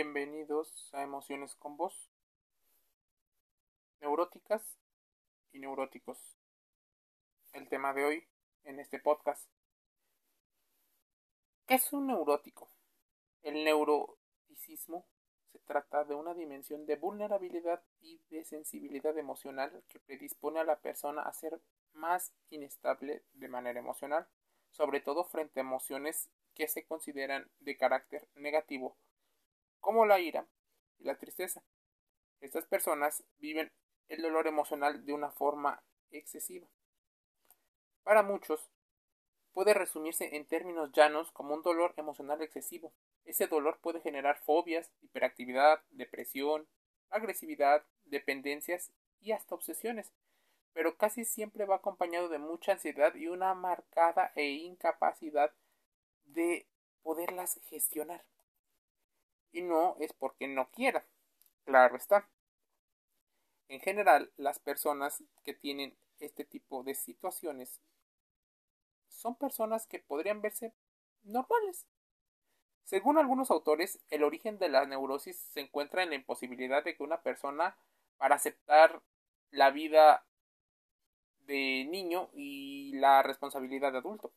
Bienvenidos a Emociones con Voz. Neuróticas y neuróticos. El tema de hoy en este podcast. ¿Qué es un neurótico? El neuroticismo se trata de una dimensión de vulnerabilidad y de sensibilidad emocional que predispone a la persona a ser más inestable de manera emocional, sobre todo frente a emociones que se consideran de carácter negativo como la ira y la tristeza. Estas personas viven el dolor emocional de una forma excesiva. Para muchos, puede resumirse en términos llanos como un dolor emocional excesivo. Ese dolor puede generar fobias, hiperactividad, depresión, agresividad, dependencias y hasta obsesiones, pero casi siempre va acompañado de mucha ansiedad y una marcada e incapacidad de poderlas gestionar y no es porque no quiera. Claro está. En general, las personas que tienen este tipo de situaciones son personas que podrían verse normales. Según algunos autores, el origen de la neurosis se encuentra en la imposibilidad de que una persona, para aceptar la vida de niño y la responsabilidad de adulto,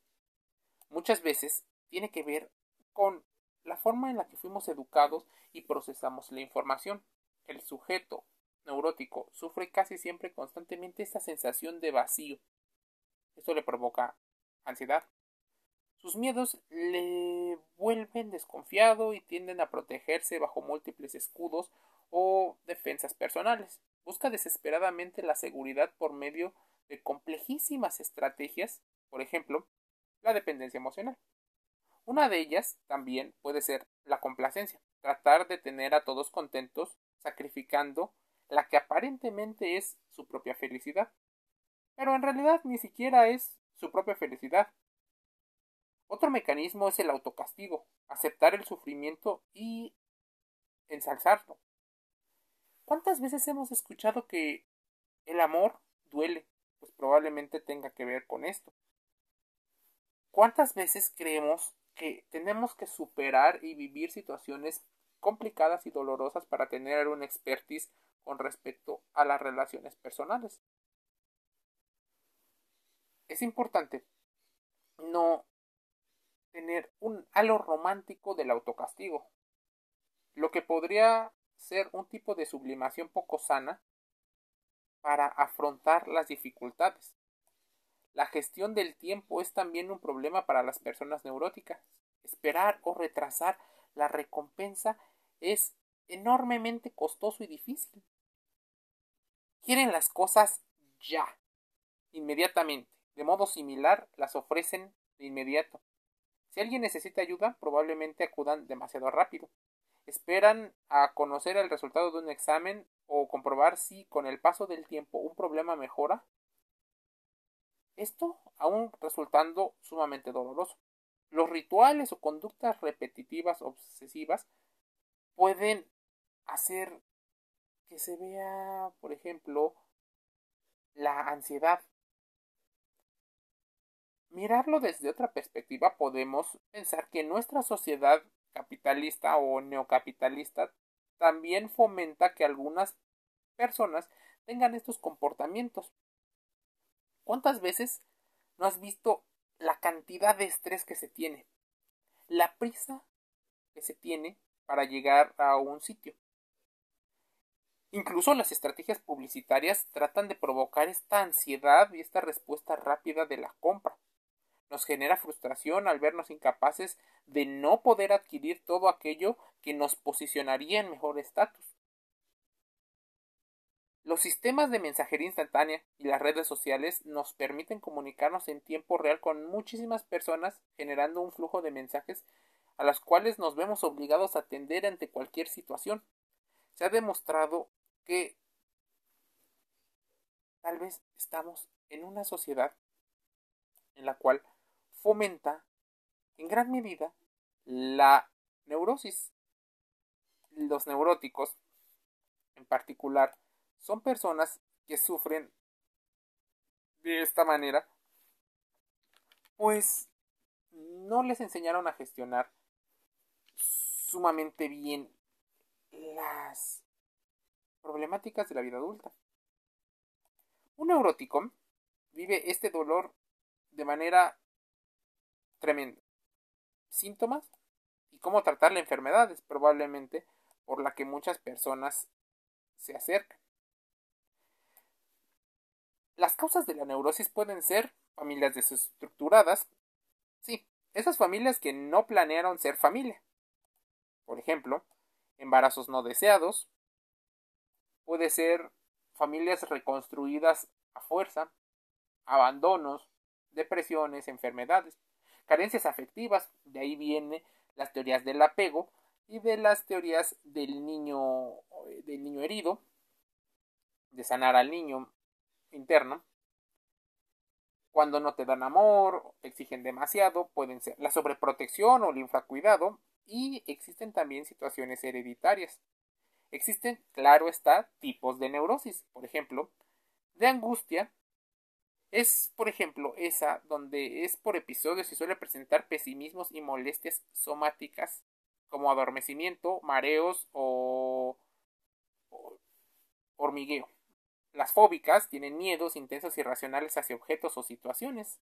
muchas veces tiene que ver con la forma en la que fuimos educados y procesamos la información. El sujeto neurótico sufre casi siempre constantemente esta sensación de vacío. Esto le provoca ansiedad. Sus miedos le vuelven desconfiado y tienden a protegerse bajo múltiples escudos o defensas personales. Busca desesperadamente la seguridad por medio de complejísimas estrategias, por ejemplo, la dependencia emocional. Una de ellas también puede ser la complacencia, tratar de tener a todos contentos, sacrificando la que aparentemente es su propia felicidad. Pero en realidad ni siquiera es su propia felicidad. Otro mecanismo es el autocastigo, aceptar el sufrimiento y ensalzarlo. ¿Cuántas veces hemos escuchado que el amor duele? Pues probablemente tenga que ver con esto. ¿Cuántas veces creemos tenemos que superar y vivir situaciones complicadas y dolorosas para tener un expertise con respecto a las relaciones personales. Es importante no tener un halo romántico del autocastigo, lo que podría ser un tipo de sublimación poco sana para afrontar las dificultades. Gestión del tiempo es también un problema para las personas neuróticas. Esperar o retrasar la recompensa es enormemente costoso y difícil. Quieren las cosas ya, inmediatamente. De modo similar, las ofrecen de inmediato. Si alguien necesita ayuda, probablemente acudan demasiado rápido. Esperan a conocer el resultado de un examen o comprobar si con el paso del tiempo un problema mejora esto aún resultando sumamente doloroso. Los rituales o conductas repetitivas obsesivas pueden hacer que se vea, por ejemplo, la ansiedad. Mirarlo desde otra perspectiva podemos pensar que nuestra sociedad capitalista o neocapitalista también fomenta que algunas personas tengan estos comportamientos. ¿Cuántas veces no has visto la cantidad de estrés que se tiene? La prisa que se tiene para llegar a un sitio. Incluso las estrategias publicitarias tratan de provocar esta ansiedad y esta respuesta rápida de la compra. Nos genera frustración al vernos incapaces de no poder adquirir todo aquello que nos posicionaría en mejor estatus. Los sistemas de mensajería instantánea y las redes sociales nos permiten comunicarnos en tiempo real con muchísimas personas generando un flujo de mensajes a las cuales nos vemos obligados a atender ante cualquier situación. Se ha demostrado que tal vez estamos en una sociedad en la cual fomenta en gran medida la neurosis. Los neuróticos, en particular, son personas que sufren de esta manera, pues no les enseñaron a gestionar sumamente bien las problemáticas de la vida adulta. Un neurótico vive este dolor de manera tremenda. Síntomas y cómo tratar la enfermedad es probablemente por la que muchas personas se acercan. Las causas de la neurosis pueden ser familias desestructuradas. Sí, esas familias que no planearon ser familia. Por ejemplo, embarazos no deseados. Puede ser familias reconstruidas a fuerza, abandonos, depresiones, enfermedades, carencias afectivas, de ahí vienen las teorías del apego y de las teorías del niño del niño herido, de sanar al niño interno. Cuando no te dan amor, exigen demasiado, pueden ser la sobreprotección o el infracuidado y existen también situaciones hereditarias. Existen, claro está, tipos de neurosis. Por ejemplo, de angustia es, por ejemplo, esa donde es por episodios y suele presentar pesimismos y molestias somáticas como adormecimiento, mareos o, o hormigueo. Las fóbicas tienen miedos intensos y racionales hacia objetos o situaciones.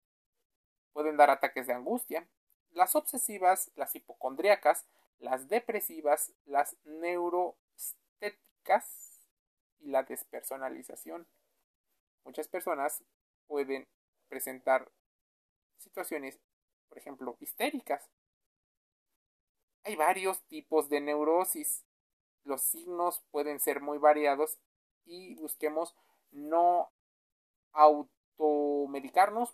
Pueden dar ataques de angustia. Las obsesivas, las hipocondríacas, las depresivas, las neuroestéticas y la despersonalización. Muchas personas pueden presentar situaciones, por ejemplo, histéricas. Hay varios tipos de neurosis. Los signos pueden ser muy variados y busquemos no automedicarnos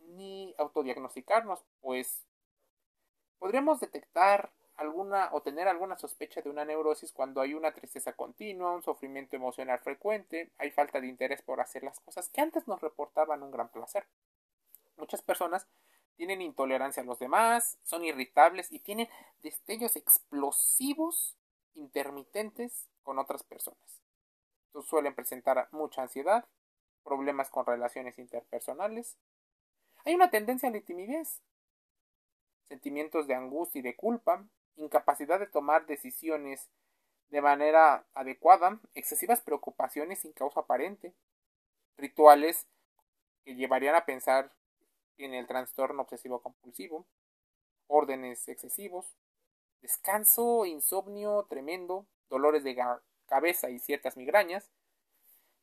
ni autodiagnosticarnos, pues podríamos detectar alguna o tener alguna sospecha de una neurosis cuando hay una tristeza continua, un sufrimiento emocional frecuente, hay falta de interés por hacer las cosas que antes nos reportaban un gran placer. Muchas personas tienen intolerancia a los demás, son irritables y tienen destellos explosivos intermitentes con otras personas. Suelen presentar mucha ansiedad, problemas con relaciones interpersonales. Hay una tendencia a la timidez, sentimientos de angustia y de culpa, incapacidad de tomar decisiones de manera adecuada, excesivas preocupaciones sin causa aparente, rituales que llevarían a pensar en el trastorno obsesivo compulsivo, órdenes excesivos, descanso, insomnio tremendo, dolores de cabeza y ciertas migrañas,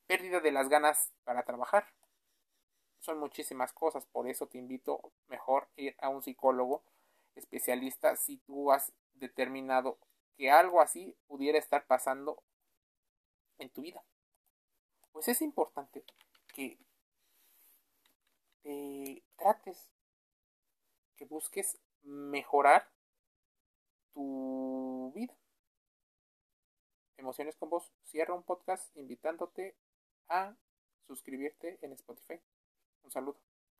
pérdida de las ganas para trabajar. Son muchísimas cosas, por eso te invito mejor ir a un psicólogo especialista si tú has determinado que algo así pudiera estar pasando en tu vida. Pues es importante que te trates, que busques mejorar tu vida. Emociones con vos cierra un podcast invitándote a suscribirte en Spotify. Un saludo.